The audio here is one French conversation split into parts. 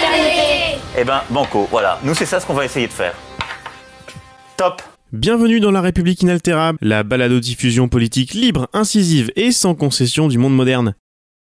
fraternité. Eh ben, banco, voilà. Nous, c'est ça ce qu'on va essayer de faire. Top Bienvenue dans La République inaltérable, la balado-diffusion politique libre, incisive et sans concession du monde moderne.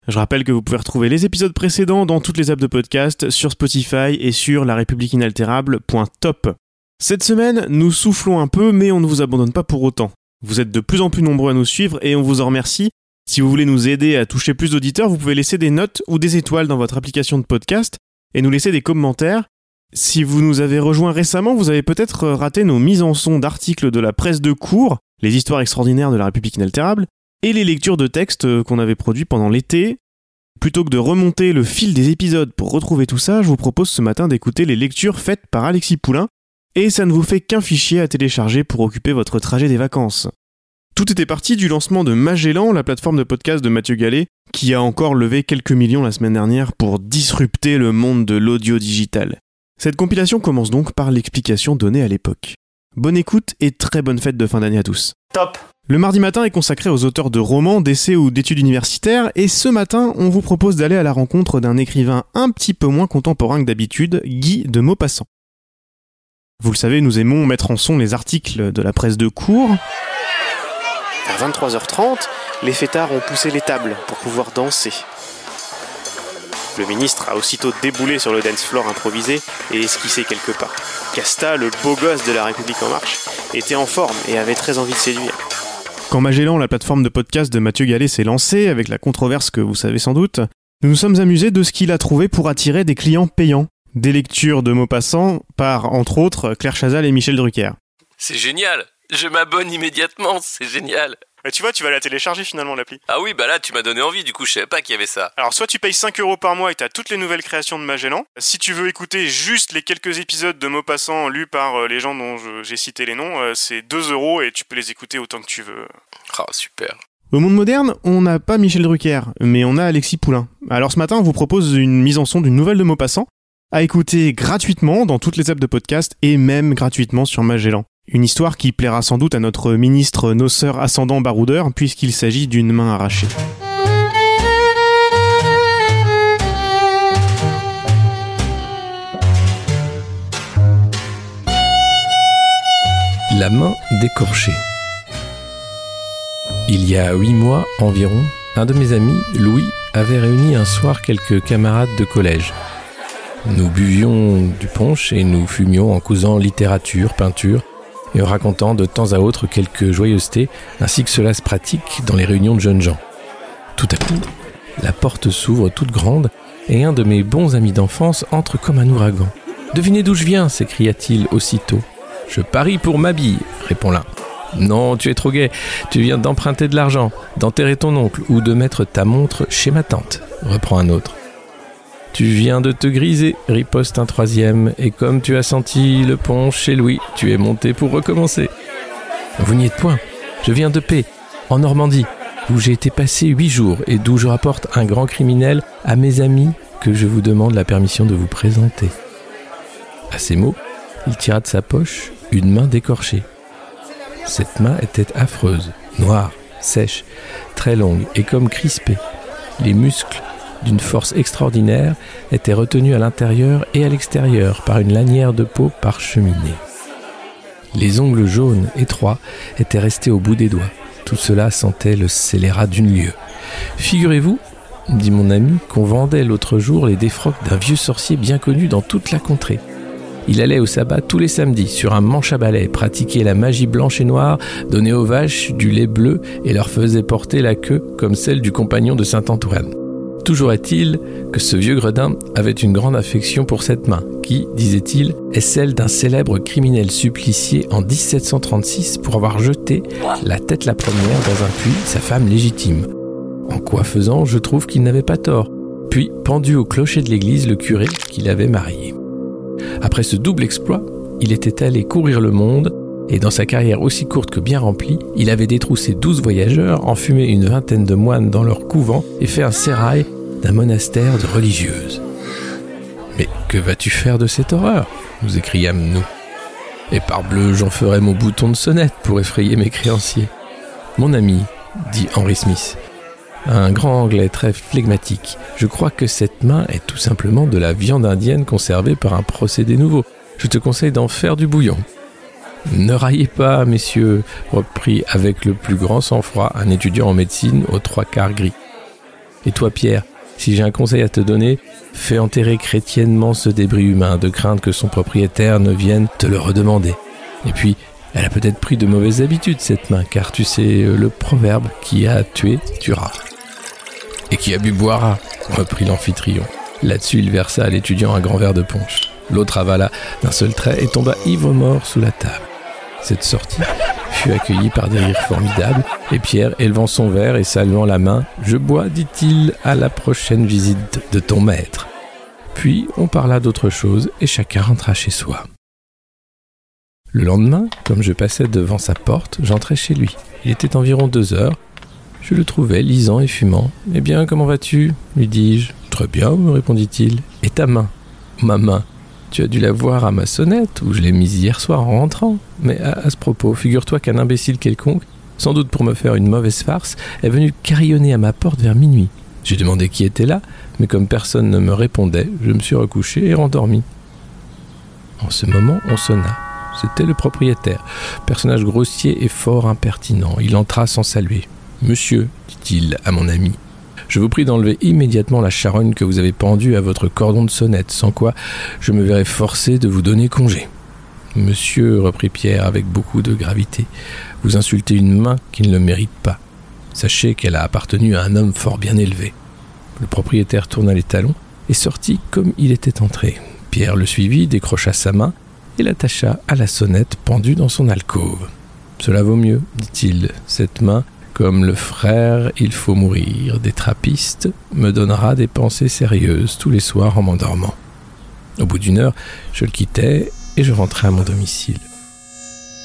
Je rappelle que vous pouvez retrouver les épisodes précédents dans toutes les apps de podcast, sur Spotify et sur larépubliqueinaltérable.top. Cette semaine, nous soufflons un peu, mais on ne vous abandonne pas pour autant. Vous êtes de plus en plus nombreux à nous suivre et on vous en remercie. Si vous voulez nous aider à toucher plus d'auditeurs, vous pouvez laisser des notes ou des étoiles dans votre application de podcast et nous laisser des commentaires. Si vous nous avez rejoints récemment, vous avez peut-être raté nos mises en son d'articles de la presse de cours, les histoires extraordinaires de la République inaltérable, et les lectures de textes qu'on avait produits pendant l'été. Plutôt que de remonter le fil des épisodes pour retrouver tout ça, je vous propose ce matin d'écouter les lectures faites par Alexis Poulain, et ça ne vous fait qu'un fichier à télécharger pour occuper votre trajet des vacances. Tout était parti du lancement de Magellan, la plateforme de podcast de Mathieu Gallet, qui a encore levé quelques millions la semaine dernière pour disrupter le monde de l'audio digital. Cette compilation commence donc par l'explication donnée à l'époque. Bonne écoute et très bonne fête de fin d'année à tous. Top Le mardi matin est consacré aux auteurs de romans, d'essais ou d'études universitaires, et ce matin, on vous propose d'aller à la rencontre d'un écrivain un petit peu moins contemporain que d'habitude, Guy de Maupassant. Vous le savez, nous aimons mettre en son les articles de la presse de cours. Vers 23h30, les fêtards ont poussé les tables pour pouvoir danser. Le ministre a aussitôt déboulé sur le dance floor improvisé et esquissé quelques pas. Casta, le beau gosse de la République en marche, était en forme et avait très envie de séduire. Quand Magellan, la plateforme de podcast de Mathieu Gallet, s'est lancée, avec la controverse que vous savez sans doute, nous nous sommes amusés de ce qu'il a trouvé pour attirer des clients payants. Des lectures de Maupassant par, entre autres, Claire Chazal et Michel Drucker. C'est génial Je m'abonne immédiatement, c'est génial Tu vois, tu vas la télécharger finalement l'appli. Ah oui, bah là, tu m'as donné envie, du coup, je savais pas qu'il y avait ça. Alors soit tu payes 5 euros par mois et t'as toutes les nouvelles créations de Magellan. Si tu veux écouter juste les quelques épisodes de Maupassant lus par euh, les gens dont j'ai cité les noms, euh, c'est 2 euros et tu peux les écouter autant que tu veux. Ah, super. Au monde moderne, on n'a pas Michel Drucker, mais on a Alexis Poulain. Alors ce matin, on vous propose une mise en son d'une nouvelle de Maupassant, à écouter gratuitement dans toutes les apps de podcast et même gratuitement sur Magellan. Une histoire qui plaira sans doute à notre ministre noceur ascendant baroudeur, puisqu'il s'agit d'une main arrachée. La main décorchée. Il y a huit mois environ, un de mes amis, Louis, avait réuni un soir quelques camarades de collège. Nous buvions du punch et nous fumions en causant littérature, peinture racontant de temps à autre quelques joyeusetés, ainsi que cela se pratique dans les réunions de jeunes gens. Tout à coup, la porte s'ouvre toute grande et un de mes bons amis d'enfance entre comme un ouragan. Devinez d'où je viens s'écria-t-il aussitôt. Je parie pour ma bille, répond l'un. Non, tu es trop gai. Tu viens d'emprunter de l'argent, d'enterrer ton oncle ou de mettre ta montre chez ma tante, reprend un autre. Tu viens de te griser, riposte un troisième, et comme tu as senti le pont chez Louis, tu es monté pour recommencer. Vous n'y êtes point. Je viens de paix, en Normandie, où j'ai été passé huit jours et d'où je rapporte un grand criminel à mes amis que je vous demande la permission de vous présenter. À ces mots, il tira de sa poche une main décorchée. Cette main était affreuse, noire, sèche, très longue et comme crispée. Les muscles, d'une force extraordinaire, étaient retenus à l'intérieur et à l'extérieur par une lanière de peau parcheminée. Les ongles jaunes, étroits, étaient restés au bout des doigts. Tout cela sentait le scélérat d'une lieue. Figurez-vous, dit mon ami, qu'on vendait l'autre jour les défroques d'un vieux sorcier bien connu dans toute la contrée. Il allait au sabbat tous les samedis sur un manche à balai, pratiquer la magie blanche et noire, donnait aux vaches du lait bleu et leur faisait porter la queue comme celle du compagnon de saint Antoine. Toujours est-il que ce vieux gredin avait une grande affection pour cette main, qui, disait-il, est celle d'un célèbre criminel supplicié en 1736 pour avoir jeté la tête la première dans un puits sa femme légitime. En quoi faisant, je trouve qu'il n'avait pas tort. Puis pendu au clocher de l'église le curé qu'il avait marié. Après ce double exploit, il était allé courir le monde et dans sa carrière aussi courte que bien remplie, il avait détroussé douze voyageurs, enfumé une vingtaine de moines dans leur couvent et fait un sérail d'un monastère de religieuses. Mais que vas-tu faire de cette horreur? nous écriâmes-nous. Et parbleu, j'en ferai mon bouton de sonnette pour effrayer mes créanciers. Mon ami, dit Henry Smith, un grand anglais très flegmatique, je crois que cette main est tout simplement de la viande indienne conservée par un procédé nouveau. Je te conseille d'en faire du bouillon. Ne raillez pas, messieurs, reprit avec le plus grand sang-froid un étudiant en médecine aux trois quarts gris. Et toi, Pierre, si j'ai un conseil à te donner, fais enterrer chrétiennement ce débris humain, de crainte que son propriétaire ne vienne te le redemander. Et puis, elle a peut-être pris de mauvaises habitudes, cette main, car tu sais le proverbe qui a tué, tuera. Et qui a bu boira, reprit l'amphitryon. Là-dessus, il versa à l'étudiant un grand verre de punch. L'autre avala d'un seul trait et tomba ivre-mort sous la table. Cette sortie fut accueillie par des rires formidables, et Pierre, élevant son verre et saluant la main, Je bois, dit-il, à la prochaine visite de ton maître. Puis on parla d'autre chose, et chacun rentra chez soi. Le lendemain, comme je passais devant sa porte, j'entrai chez lui. Il était environ deux heures. Je le trouvais lisant et fumant. Eh bien, comment vas-tu? lui dis-je. Très bien, me répondit-il. Et ta main Ma main. Tu as dû la voir à ma sonnette, où je l'ai mise hier soir en rentrant. Mais à, ce propos, figure-toi qu'un imbécile quelconque, sans doute pour me faire une mauvaise farce, est venu carillonner à ma porte vers minuit. J'ai demandé qui était là, mais comme personne ne me répondait, je me suis recouché et rendormi. En ce moment, on sonna. C'était le propriétaire, personnage grossier et fort impertinent. Il entra sans saluer. Monsieur, dit-il à mon ami, je vous prie d'enlever immédiatement la charogne que vous avez pendue à votre cordon de sonnette, sans quoi je me verrai forcé de vous donner congé. Monsieur, reprit Pierre avec beaucoup de gravité, vous insultez une main qui ne le mérite pas. Sachez qu'elle a appartenu à un homme fort bien élevé. Le propriétaire tourna les talons et sortit comme il était entré. Pierre le suivit, décrocha sa main et l'attacha à la sonnette pendue dans son alcôve. Cela vaut mieux, dit-il. Cette main comme le frère Il faut mourir des trappistes me donnera des pensées sérieuses tous les soirs en m'endormant. Au bout d'une heure, je le quittai et je rentrai à mon domicile.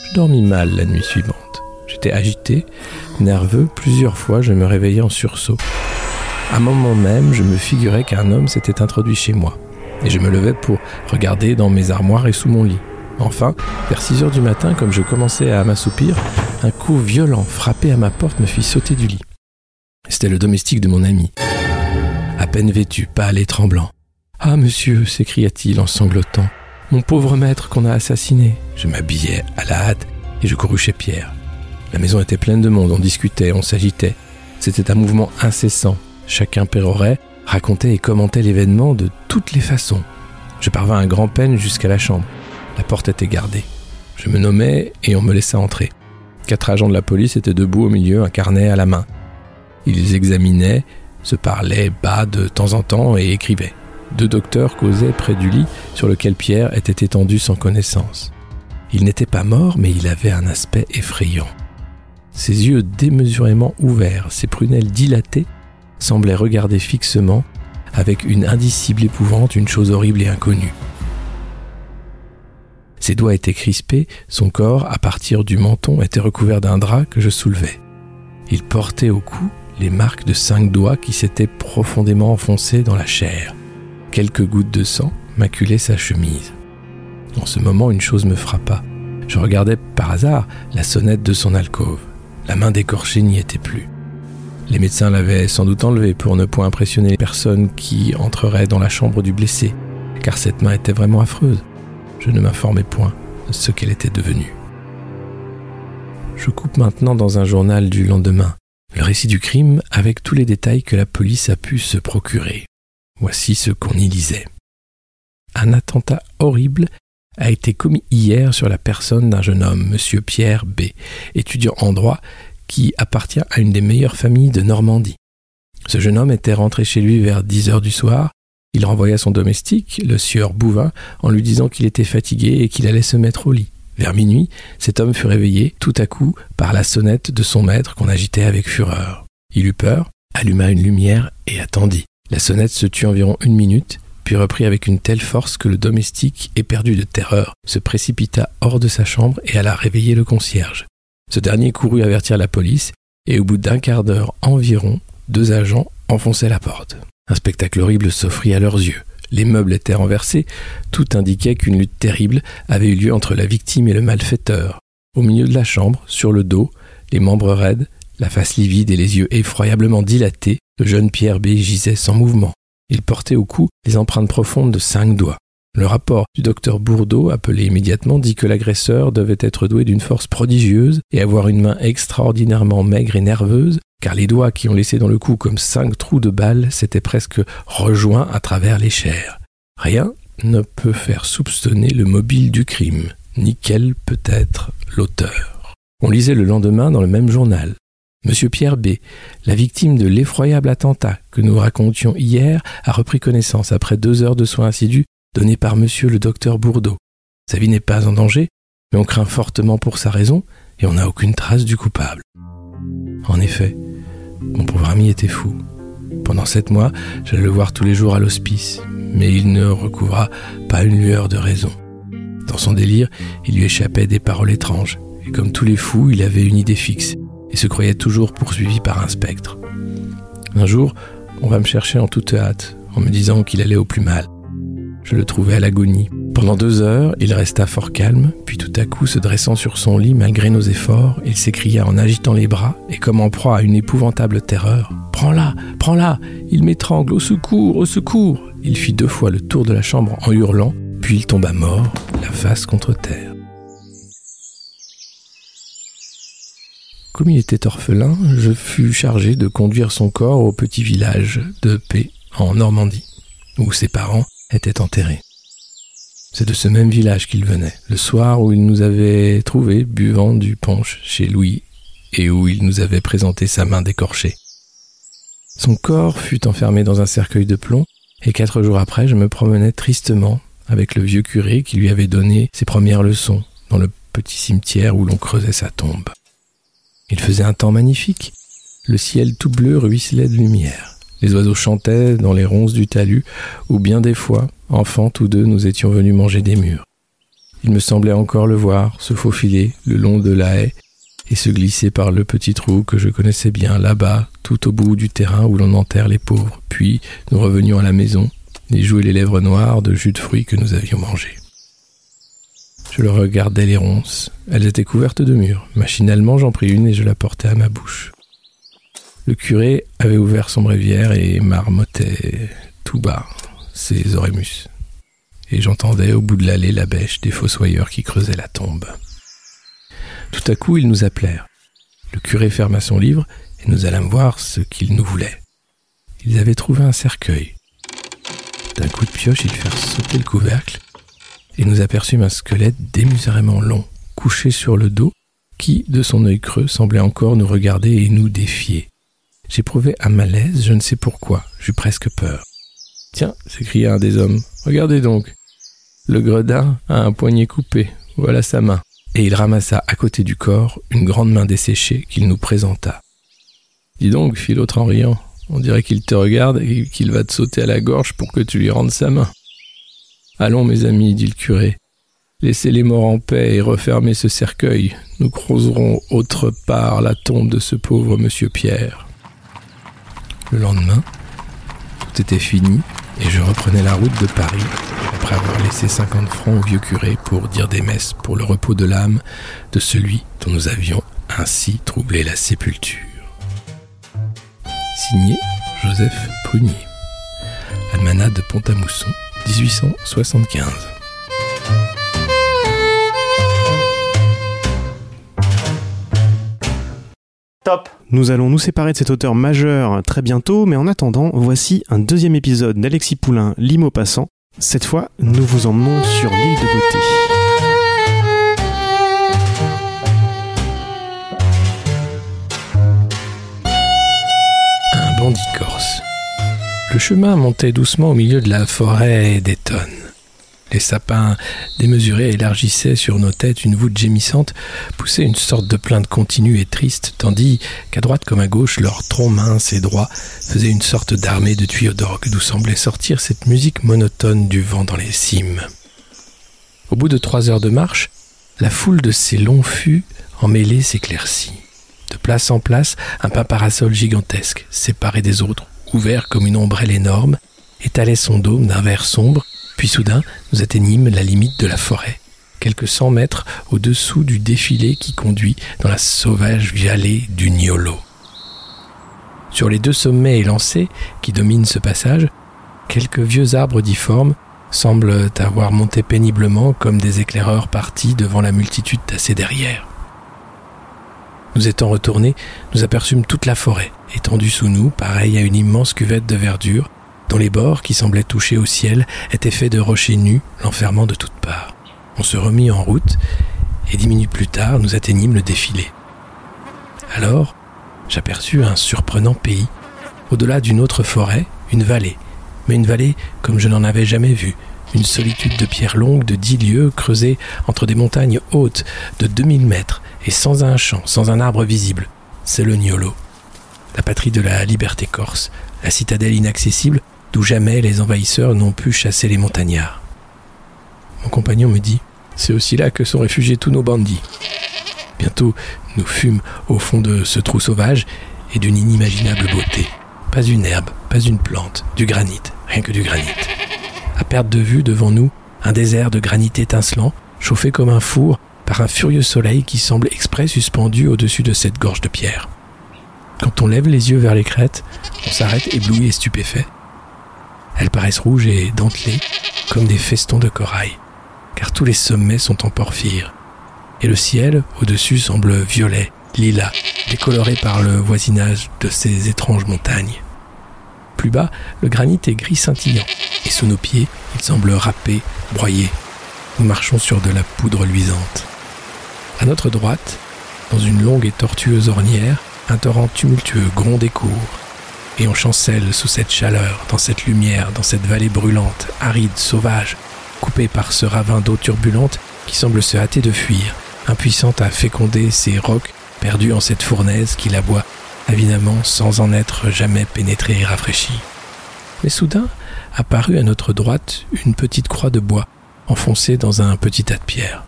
Je dormis mal la nuit suivante. J'étais agité, nerveux, plusieurs fois je me réveillais en sursaut. À un moment même, je me figurais qu'un homme s'était introduit chez moi, et je me levais pour regarder dans mes armoires et sous mon lit. Enfin, vers 6 heures du matin, comme je commençais à m'assoupir, un coup violent frappé à ma porte me fit sauter du lit. C'était le domestique de mon ami. À peine vêtu, pâle et tremblant. Ah, monsieur, s'écria-t-il en sanglotant, mon pauvre maître qu'on a assassiné. Je m'habillai à la hâte et je courus chez Pierre. La maison était pleine de monde, on discutait, on s'agitait. C'était un mouvement incessant. Chacun pérorait, racontait et commentait l'événement de toutes les façons. Je parvins à grand peine jusqu'à la chambre. La porte était gardée. Je me nommais et on me laissa entrer. Quatre agents de la police étaient debout au milieu, un carnet à la main. Ils examinaient, se parlaient bas de temps en temps et écrivaient. Deux docteurs causaient près du lit sur lequel Pierre était étendu sans connaissance. Il n'était pas mort, mais il avait un aspect effrayant. Ses yeux démesurément ouverts, ses prunelles dilatées, semblaient regarder fixement, avec une indicible épouvante, une chose horrible et inconnue. Ses doigts étaient crispés, son corps, à partir du menton, était recouvert d'un drap que je soulevais. Il portait au cou les marques de cinq doigts qui s'étaient profondément enfoncés dans la chair. Quelques gouttes de sang maculaient sa chemise. En ce moment, une chose me frappa. Je regardais par hasard la sonnette de son alcôve. La main décorchée n'y était plus. Les médecins l'avaient sans doute enlevée pour ne point impressionner les personnes qui entreraient dans la chambre du blessé, car cette main était vraiment affreuse je ne m'informais point de ce qu'elle était devenue. Je coupe maintenant dans un journal du lendemain le récit du crime avec tous les détails que la police a pu se procurer. Voici ce qu'on y lisait. Un attentat horrible a été commis hier sur la personne d'un jeune homme, M. Pierre B., étudiant en droit, qui appartient à une des meilleures familles de Normandie. Ce jeune homme était rentré chez lui vers dix heures du soir il renvoya son domestique, le sieur Bouvin, en lui disant qu'il était fatigué et qu'il allait se mettre au lit. Vers minuit, cet homme fut réveillé tout à coup par la sonnette de son maître qu'on agitait avec fureur. Il eut peur, alluma une lumière et attendit. La sonnette se tut environ une minute, puis reprit avec une telle force que le domestique, éperdu de terreur, se précipita hors de sa chambre et alla réveiller le concierge. Ce dernier courut avertir la police, et au bout d'un quart d'heure environ, deux agents enfonçaient la porte. Un spectacle horrible s'offrit à leurs yeux. Les meubles étaient renversés, tout indiquait qu'une lutte terrible avait eu lieu entre la victime et le malfaiteur. Au milieu de la chambre, sur le dos, les membres raides, la face livide et les yeux effroyablement dilatés, le jeune Pierre B gisait sans mouvement. Il portait au cou les empreintes profondes de cinq doigts. Le rapport du docteur Bourdeau, appelé immédiatement, dit que l'agresseur devait être doué d'une force prodigieuse et avoir une main extraordinairement maigre et nerveuse, car les doigts qui ont laissé dans le cou comme cinq trous de balles s'étaient presque rejoints à travers les chairs. Rien ne peut faire soupçonner le mobile du crime, ni quel peut être l'auteur. On lisait le lendemain dans le même journal. Monsieur Pierre B., la victime de l'effroyable attentat que nous racontions hier, a repris connaissance après deux heures de soins assidus donnés par monsieur le docteur Bourdeau. Sa vie n'est pas en danger, mais on craint fortement pour sa raison et on n'a aucune trace du coupable. En effet, mon pauvre ami était fou. Pendant sept mois, j'allais le voir tous les jours à l'hospice, mais il ne recouvra pas une lueur de raison. Dans son délire, il lui échappait des paroles étranges, et comme tous les fous, il avait une idée fixe et se croyait toujours poursuivi par un spectre. Un jour, on va me chercher en toute hâte, en me disant qu'il allait au plus mal. Je le trouvais à l'agonie. Pendant deux heures, il resta fort calme, puis tout à coup, se dressant sur son lit malgré nos efforts, il s'écria en agitant les bras et comme en proie à une épouvantable terreur Prends-la, prends-la, il m'étrangle, au secours, au secours Il fit deux fois le tour de la chambre en hurlant, puis il tomba mort, la face contre terre. Comme il était orphelin, je fus chargé de conduire son corps au petit village de P, en Normandie, où ses parents étaient enterrés. C'est de ce même village qu'il venait, le soir où il nous avait trouvés buvant du punch chez Louis et où il nous avait présenté sa main décorchée. Son corps fut enfermé dans un cercueil de plomb, et quatre jours après, je me promenais tristement avec le vieux curé qui lui avait donné ses premières leçons dans le petit cimetière où l'on creusait sa tombe. Il faisait un temps magnifique. Le ciel tout bleu ruisselait de lumière. Les oiseaux chantaient dans les ronces du talus, où bien des fois, enfants tous deux, nous étions venus manger des mûres. Il me semblait encore le voir se faufiler le long de la haie et se glisser par le petit trou que je connaissais bien là-bas, tout au bout du terrain où l'on enterre les pauvres. Puis nous revenions à la maison, les joues et les lèvres noires de jus de fruits que nous avions mangés. Je le regardais les ronces. Elles étaient couvertes de mûres. Machinalement, j'en pris une et je la portai à ma bouche. Le curé avait ouvert son bréviaire et marmottait tout bas ses orémus. Et j'entendais au bout de l'allée la bêche des fossoyeurs qui creusaient la tombe. Tout à coup, ils nous appelèrent. Le curé ferma son livre et nous allâmes voir ce qu'ils nous voulaient. Ils avaient trouvé un cercueil. D'un coup de pioche, ils firent sauter le couvercle et nous aperçûmes un squelette démesurément long, couché sur le dos, qui, de son œil creux, semblait encore nous regarder et nous défier. J'éprouvais un malaise, je ne sais pourquoi, j'eus presque peur. Tiens, s'écria un des hommes, regardez donc. Le gredin a un poignet coupé, voilà sa main. Et il ramassa à côté du corps une grande main desséchée qu'il nous présenta. Dis donc, fit l'autre en riant, on dirait qu'il te regarde et qu'il va te sauter à la gorge pour que tu lui rendes sa main. Allons, mes amis, dit le curé. Laissez les morts en paix et refermez ce cercueil. Nous creuserons autre part la tombe de ce pauvre monsieur Pierre. Le lendemain, tout était fini et je reprenais la route de Paris après avoir laissé cinquante francs au vieux curé pour dire des messes pour le repos de l'âme de celui dont nous avions ainsi troublé la sépulture. Signé Joseph Prunier. Almanach de Pont-à-Mousson, 1875. Nous allons nous séparer de cet auteur majeur très bientôt, mais en attendant, voici un deuxième épisode d'Alexis Poulain, Limo passant. Cette fois, nous vous emmenons sur l'île de Beauté. Un bandit corse. Le chemin montait doucement au milieu de la forêt d'Eton. Les sapins démesurés élargissaient sur nos têtes une voûte gémissante, poussaient une sorte de plainte continue et triste, tandis qu'à droite comme à gauche, leur tronc mince et droit faisait une sorte d'armée de tuyaux d'orgue d'où semblait sortir cette musique monotone du vent dans les cimes. Au bout de trois heures de marche, la foule de ces longs fûts emmêlés s'éclaircit. De place en place, un pain parasol gigantesque, séparé des autres, ouvert comme une ombrelle énorme, étalait son dôme d'un vert sombre puis soudain, nous atteignîmes la limite de la forêt, quelques cent mètres au-dessous du défilé qui conduit dans la sauvage vallée du Niolo. Sur les deux sommets élancés qui dominent ce passage, quelques vieux arbres difformes semblent avoir monté péniblement comme des éclaireurs partis devant la multitude tassée derrière. Nous étant retournés, nous aperçûmes toute la forêt, étendue sous nous, pareille à une immense cuvette de verdure, dont les bords, qui semblaient toucher au ciel, étaient faits de rochers nus, l'enfermant de toutes parts. On se remit en route, et dix minutes plus tard, nous atteignîmes le défilé. Alors, j'aperçus un surprenant pays. Au-delà d'une autre forêt, une vallée, mais une vallée comme je n'en avais jamais vue, une solitude de pierres longues de dix lieues creusée entre des montagnes hautes de deux mille mètres et sans un champ, sans un arbre visible. C'est le Niolo, la patrie de la liberté corse, la citadelle inaccessible d'où jamais les envahisseurs n'ont pu chasser les montagnards. Mon compagnon me dit C'est aussi là que sont réfugiés tous nos bandits. Bientôt, nous fûmes au fond de ce trou sauvage et d'une inimaginable beauté. Pas une herbe, pas une plante, du granit, rien que du granit. À perte de vue devant nous, un désert de granit étincelant, chauffé comme un four par un furieux soleil qui semble exprès suspendu au-dessus de cette gorge de pierre. Quand on lève les yeux vers les crêtes, on s'arrête ébloui et stupéfait. Elles paraissent rouges et dentelées, comme des festons de corail, car tous les sommets sont en porphyre. Et le ciel, au-dessus, semble violet, lilas, décoloré par le voisinage de ces étranges montagnes. Plus bas, le granit est gris scintillant, et sous nos pieds, il semble râpé, broyé. Nous marchons sur de la poudre luisante. À notre droite, dans une longue et tortueuse ornière, un torrent tumultueux gronde et court, et on chancelle sous cette chaleur, dans cette lumière, dans cette vallée brûlante, aride, sauvage, coupée par ce ravin d'eau turbulente qui semble se hâter de fuir, impuissante à féconder ces rocs perdus en cette fournaise qui la boit évidemment sans en être jamais pénétrée et rafraîchie. Mais soudain apparut à notre droite une petite croix de bois enfoncée dans un petit tas de pierres.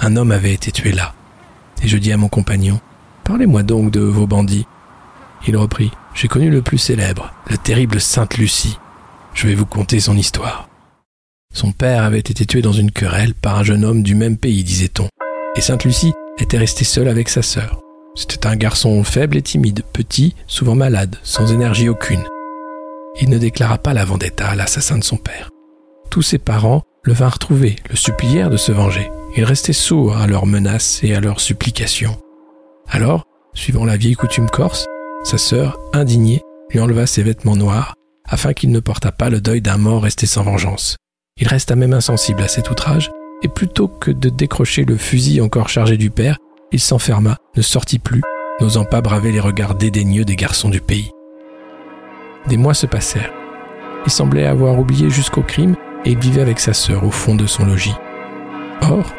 Un homme avait été tué là. Et je dis à mon compagnon, Parlez-moi donc de vos bandits. Il reprit, j'ai connu le plus célèbre, la terrible Sainte Lucie. Je vais vous conter son histoire. Son père avait été tué dans une querelle par un jeune homme du même pays, disait-on, et Sainte Lucie était restée seule avec sa sœur. C'était un garçon faible et timide, petit, souvent malade, sans énergie aucune. Il ne déclara pas la vendetta à l'assassin de son père. Tous ses parents le vinrent trouver, le supplièrent de se venger. Il restait sourd à leurs menaces et à leurs supplications. Alors, suivant la vieille coutume corse, sa sœur, indignée, lui enleva ses vêtements noirs, afin qu'il ne portât pas le deuil d'un mort resté sans vengeance. Il resta même insensible à cet outrage, et plutôt que de décrocher le fusil encore chargé du père, il s'enferma, ne sortit plus, n'osant pas braver les regards dédaigneux des garçons du pays. Des mois se passèrent. Il semblait avoir oublié jusqu'au crime, et il vivait avec sa sœur au fond de son logis. Or,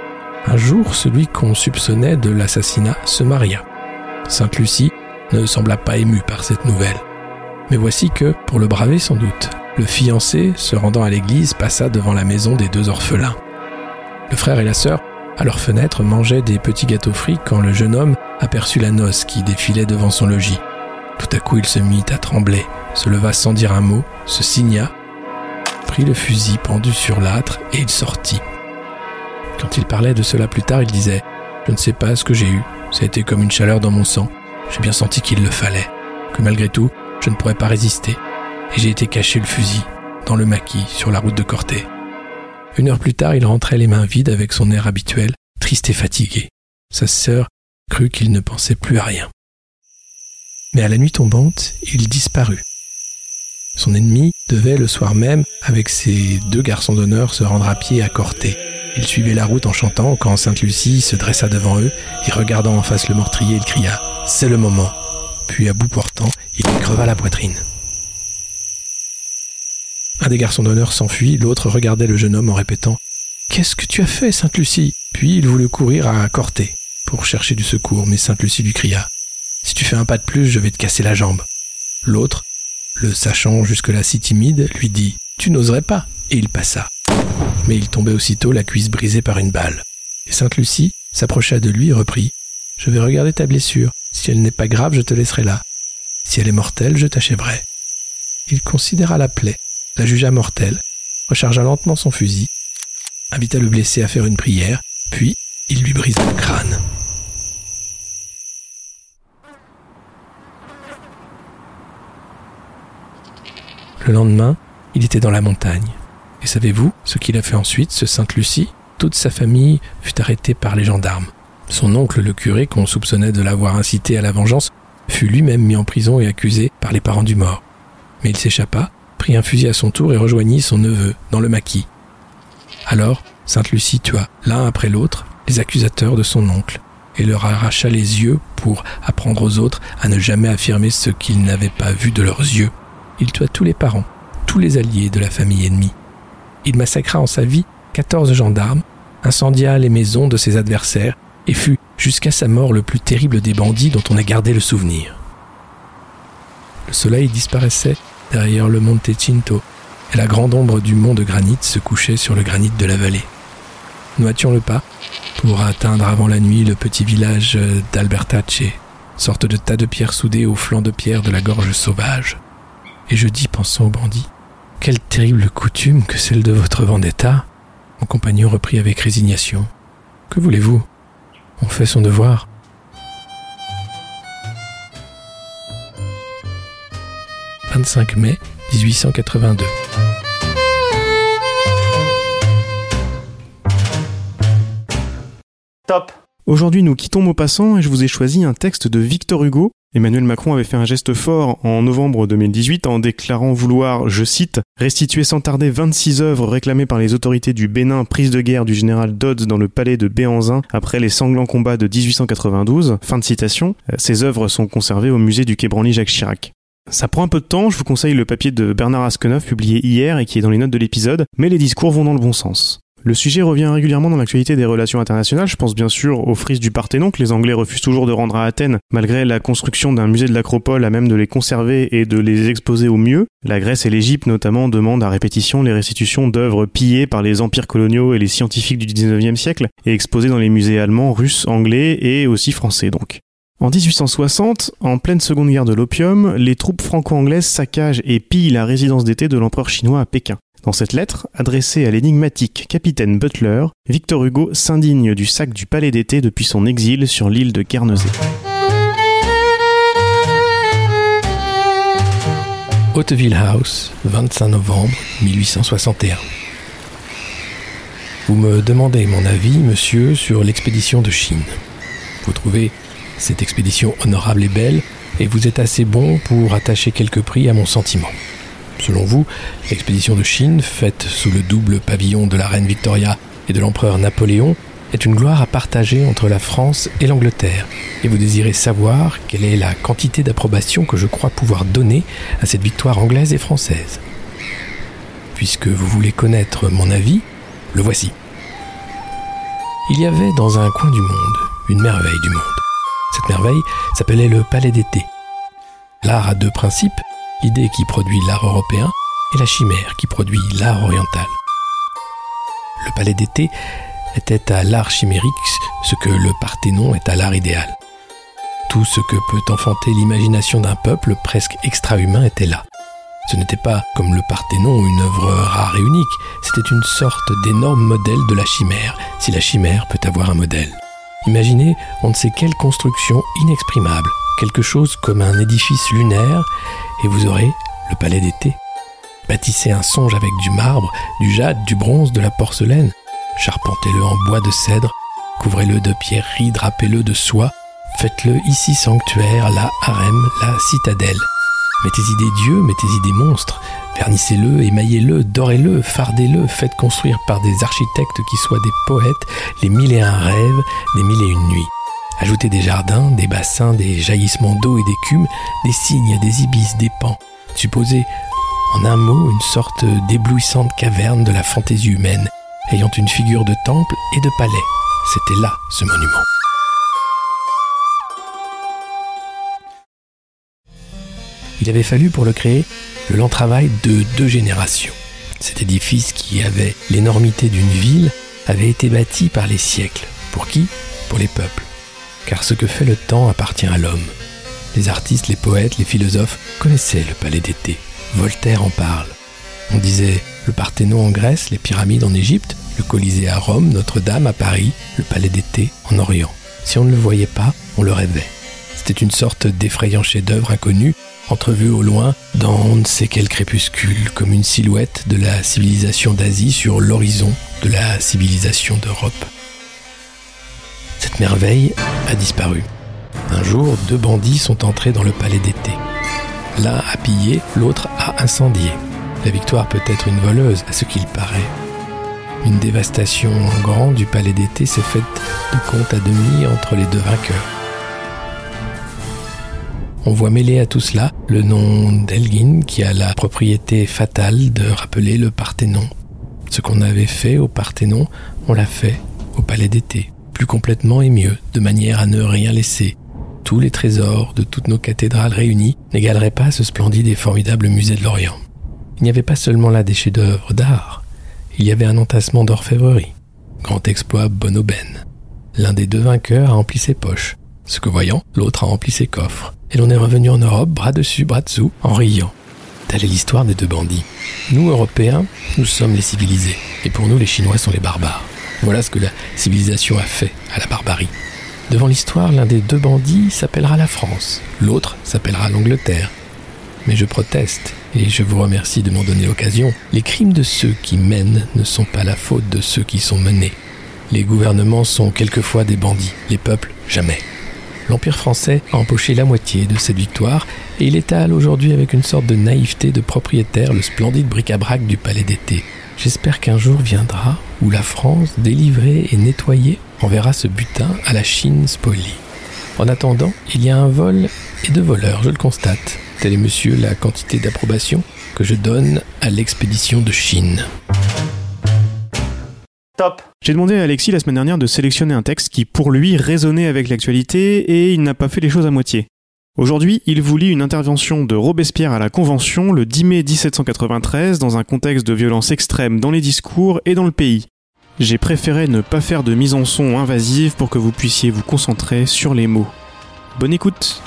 un jour, celui qu'on soupçonnait de l'assassinat se maria. Sainte Lucie ne sembla pas ému par cette nouvelle. Mais voici que, pour le braver sans doute, le fiancé, se rendant à l'église, passa devant la maison des deux orphelins. Le frère et la sœur, à leur fenêtre, mangeaient des petits gâteaux frits quand le jeune homme aperçut la noce qui défilait devant son logis. Tout à coup, il se mit à trembler, se leva sans dire un mot, se signa, prit le fusil pendu sur l'âtre et il sortit. Quand il parlait de cela plus tard, il disait ⁇ Je ne sais pas ce que j'ai eu, ça a été comme une chaleur dans mon sang, j'ai bien senti qu'il le fallait, que malgré tout, je ne pourrais pas résister, et j'ai été cacher le fusil dans le maquis sur la route de Corté. Une heure plus tard, il rentrait les mains vides avec son air habituel, triste et fatigué. Sa sœur crut qu'il ne pensait plus à rien. Mais à la nuit tombante, il disparut. Son ennemi devait le soir même, avec ses deux garçons d'honneur, se rendre à pied à Corté. Ils suivaient la route en chantant quand Sainte Lucie se dressa devant eux et regardant en face le meurtrier, il cria C'est le moment. Puis à bout portant, il creva la poitrine. Un des garçons d'honneur s'enfuit, l'autre regardait le jeune homme en répétant Qu'est-ce que tu as fait, Sainte Lucie? Puis il voulut courir à Corté pour chercher du secours, mais Sainte Lucie lui cria Si tu fais un pas de plus, je vais te casser la jambe. L'autre, le sachant jusque-là si timide, lui dit Tu n'oserais pas Et il passa. Mais il tombait aussitôt la cuisse brisée par une balle. Et Sainte Lucie s'approcha de lui et reprit Je vais regarder ta blessure. Si elle n'est pas grave, je te laisserai là. Si elle est mortelle, je t'achèverai. Il considéra la plaie, la jugea mortelle, rechargea lentement son fusil, invita le blessé à faire une prière, puis il lui brisa le crâne. Le lendemain, il était dans la montagne. Et savez-vous ce qu'il a fait ensuite, ce Sainte Lucie? Toute sa famille fut arrêtée par les gendarmes. Son oncle, le curé, qu'on soupçonnait de l'avoir incité à la vengeance, fut lui-même mis en prison et accusé par les parents du mort. Mais il s'échappa, prit un fusil à son tour et rejoignit son neveu dans le maquis. Alors, Sainte Lucie tua, l'un après l'autre, les accusateurs de son oncle, et leur arracha les yeux pour apprendre aux autres à ne jamais affirmer ce qu'ils n'avaient pas vu de leurs yeux. Il tua tous les parents, tous les alliés de la famille ennemie. Il massacra en sa vie quatorze gendarmes, incendia les maisons de ses adversaires et fut jusqu'à sa mort le plus terrible des bandits dont on a gardé le souvenir. Le soleil disparaissait derrière le Monte Cinto et la grande ombre du mont de granit se couchait sur le granit de la vallée. Nous hâtions le pas pour atteindre avant la nuit le petit village d'Albertace, sorte de tas de pierres soudées au flanc de pierre de la gorge sauvage. Et je dis, pensant aux bandits, quelle terrible coutume que celle de votre vendetta. Mon compagnon reprit avec résignation. Que voulez-vous? On fait son devoir. « 25 mai 1882. Top Aujourd'hui, nous quittons Maupassant et je vous ai choisi un texte de Victor Hugo. Emmanuel Macron avait fait un geste fort en novembre 2018 en déclarant vouloir, je cite, restituer sans tarder 26 œuvres réclamées par les autorités du Bénin prise de guerre du général Dodds dans le palais de Béanzin après les sanglants combats de 1892. Fin de citation. Ces œuvres sont conservées au musée du Quai Jacques Chirac. Ça prend un peu de temps, je vous conseille le papier de Bernard Askenov publié hier et qui est dans les notes de l'épisode, mais les discours vont dans le bon sens. Le sujet revient régulièrement dans l'actualité des relations internationales. Je pense bien sûr aux frises du Parthénon que les Anglais refusent toujours de rendre à Athènes, malgré la construction d'un musée de l'Acropole à même de les conserver et de les exposer au mieux. La Grèce et l'Égypte notamment demandent à répétition les restitutions d'œuvres pillées par les empires coloniaux et les scientifiques du 19e siècle et exposées dans les musées allemands, russes, anglais et aussi français donc. En 1860, en pleine seconde guerre de l'opium, les troupes franco-anglaises saccagent et pillent la résidence d'été de l'empereur chinois à Pékin. Dans cette lettre, adressée à l'énigmatique capitaine Butler, Victor Hugo s'indigne du sac du palais d'été depuis son exil sur l'île de Guernesey. Hauteville House, 25 novembre 1861. Vous me demandez mon avis, monsieur, sur l'expédition de Chine. Vous trouvez cette expédition honorable et belle, et vous êtes assez bon pour attacher quelques prix à mon sentiment. Selon vous, l'expédition de Chine, faite sous le double pavillon de la reine Victoria et de l'empereur Napoléon, est une gloire à partager entre la France et l'Angleterre, et vous désirez savoir quelle est la quantité d'approbation que je crois pouvoir donner à cette victoire anglaise et française. Puisque vous voulez connaître mon avis, le voici. Il y avait dans un coin du monde une merveille du monde. Cette merveille s'appelait le Palais d'été. L'art a deux principes, l'idée qui produit l'art européen et la chimère qui produit l'art oriental. Le palais d'été était à l'art chimérique ce que le Parthénon est à l'art idéal. Tout ce que peut enfanter l'imagination d'un peuple presque extra-humain était là. Ce n'était pas, comme le Parthénon, une œuvre rare et unique, c'était une sorte d'énorme modèle de la chimère, si la chimère peut avoir un modèle. Imaginez on ne sait quelle construction inexprimable, quelque chose comme un édifice lunaire, et vous aurez le palais d'été. Bâtissez un songe avec du marbre, du jade, du bronze, de la porcelaine. Charpentez-le en bois de cèdre, couvrez-le de pierreries, drapez-le de soie. Faites-le ici sanctuaire, la harem, la citadelle. Mettez-y des dieux, mettez-y des monstres. Vernissez-le, émaillez-le, dorez-le, fardez-le, faites construire par des architectes qui soient des poètes les mille et un rêves, des mille et une nuits. Ajoutez des jardins, des bassins, des jaillissements d'eau et d'écume, des cygnes, des ibis, des pans. Supposez, en un mot, une sorte d'éblouissante caverne de la fantaisie humaine. ayant une figure de temple et de palais. C'était là ce monument. Il avait fallu pour le créer le lent travail de deux générations. Cet édifice qui avait l'énormité d'une ville avait été bâti par les siècles. Pour qui? Pour les peuples. Car ce que fait le temps appartient à l'homme. Les artistes, les poètes, les philosophes connaissaient le palais d'été. Voltaire en parle. On disait le Parthénon en Grèce, les pyramides en Égypte, le Colisée à Rome, Notre-Dame à Paris, le palais d'été en Orient. Si on ne le voyait pas, on le rêvait. C'était une sorte d'effrayant chef-d'œuvre inconnu, entrevu au loin dans on ne sait quel crépuscule, comme une silhouette de la civilisation d'Asie sur l'horizon de la civilisation d'Europe. Cette merveille a disparu. Un jour, deux bandits sont entrés dans le palais d'été. L'un a pillé, l'autre a incendié. La victoire peut être une voleuse, à ce qu'il paraît. Une dévastation en grand du palais d'été s'est faite de compte à demi entre les deux vainqueurs. On voit mêler à tout cela le nom d'Elgin qui a la propriété fatale de rappeler le Parthénon. Ce qu'on avait fait au Parthénon, on l'a fait au palais d'été, plus complètement et mieux, de manière à ne rien laisser. Tous les trésors de toutes nos cathédrales réunies n'égaleraient pas ce splendide et formidable musée de l'Orient. Il n'y avait pas seulement là des chefs-d'œuvre d'art, il y avait un entassement d'orfèvrerie. Grand exploit Bonoben. L'un des deux vainqueurs a empli ses poches. Ce que voyant, l'autre a rempli ses coffres. Et l'on est revenu en Europe, bras dessus, bras dessous, en riant. Telle est l'histoire des deux bandits. Nous, Européens, nous sommes les civilisés. Et pour nous, les Chinois sont les barbares. Voilà ce que la civilisation a fait à la barbarie. Devant l'histoire, l'un des deux bandits s'appellera la France, l'autre s'appellera l'Angleterre. Mais je proteste, et je vous remercie de m'en donner l'occasion. Les crimes de ceux qui mènent ne sont pas la faute de ceux qui sont menés. Les gouvernements sont quelquefois des bandits, les peuples jamais. L'Empire français a empoché la moitié de cette victoire et il étale aujourd'hui avec une sorte de naïveté de propriétaire le splendide bric-à-brac du palais d'été. J'espère qu'un jour viendra où la France, délivrée et nettoyée, enverra ce butin à la Chine spolie. En attendant, il y a un vol et deux voleurs, je le constate. Telle est, monsieur, la quantité d'approbation que je donne à l'expédition de Chine. Top. J'ai demandé à Alexis la semaine dernière de sélectionner un texte qui, pour lui, résonnait avec l'actualité et il n'a pas fait les choses à moitié. Aujourd'hui, il vous lit une intervention de Robespierre à la Convention le 10 mai 1793 dans un contexte de violence extrême dans les discours et dans le pays. J'ai préféré ne pas faire de mise en son invasive pour que vous puissiez vous concentrer sur les mots. Bonne écoute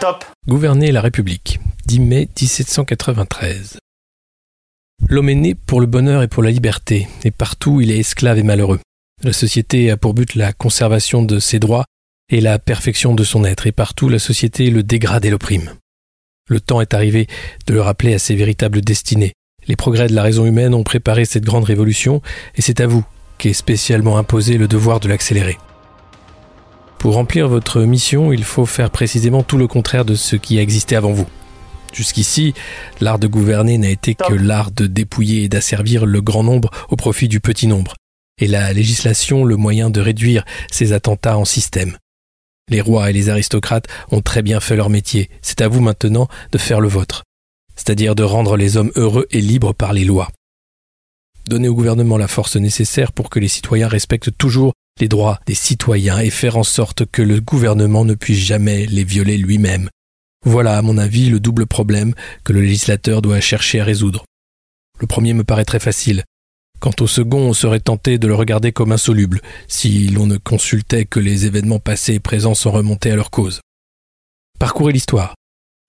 Top. Gouverner la République, 10 mai 1793. L'homme est né pour le bonheur et pour la liberté, et partout il est esclave et malheureux. La société a pour but la conservation de ses droits et la perfection de son être, et partout la société le dégrade et l'opprime. Le temps est arrivé de le rappeler à ses véritables destinées. Les progrès de la raison humaine ont préparé cette grande révolution, et c'est à vous qu'est spécialement imposé le devoir de l'accélérer. Pour remplir votre mission, il faut faire précisément tout le contraire de ce qui a existé avant vous. Jusqu'ici, l'art de gouverner n'a été que l'art de dépouiller et d'asservir le grand nombre au profit du petit nombre, et la législation le moyen de réduire ces attentats en système. Les rois et les aristocrates ont très bien fait leur métier, c'est à vous maintenant de faire le vôtre, c'est-à-dire de rendre les hommes heureux et libres par les lois. Donnez au gouvernement la force nécessaire pour que les citoyens respectent toujours les droits des citoyens et faire en sorte que le gouvernement ne puisse jamais les violer lui-même. Voilà, à mon avis, le double problème que le législateur doit chercher à résoudre. Le premier me paraît très facile. Quant au second, on serait tenté de le regarder comme insoluble, si l'on ne consultait que les événements passés et présents sans remonter à leur cause. Parcourez l'histoire.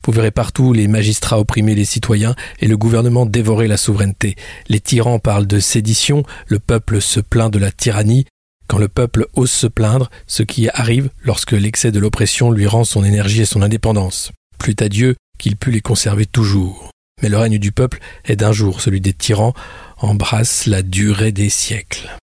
Vous verrez partout les magistrats opprimer les citoyens et le gouvernement dévorer la souveraineté. Les tyrans parlent de sédition, le peuple se plaint de la tyrannie, quand le peuple ose se plaindre, ce qui arrive lorsque l'excès de l'oppression lui rend son énergie et son indépendance. Plût à Dieu qu'il pût les conserver toujours. Mais le règne du peuple est d'un jour, celui des tyrans embrasse la durée des siècles.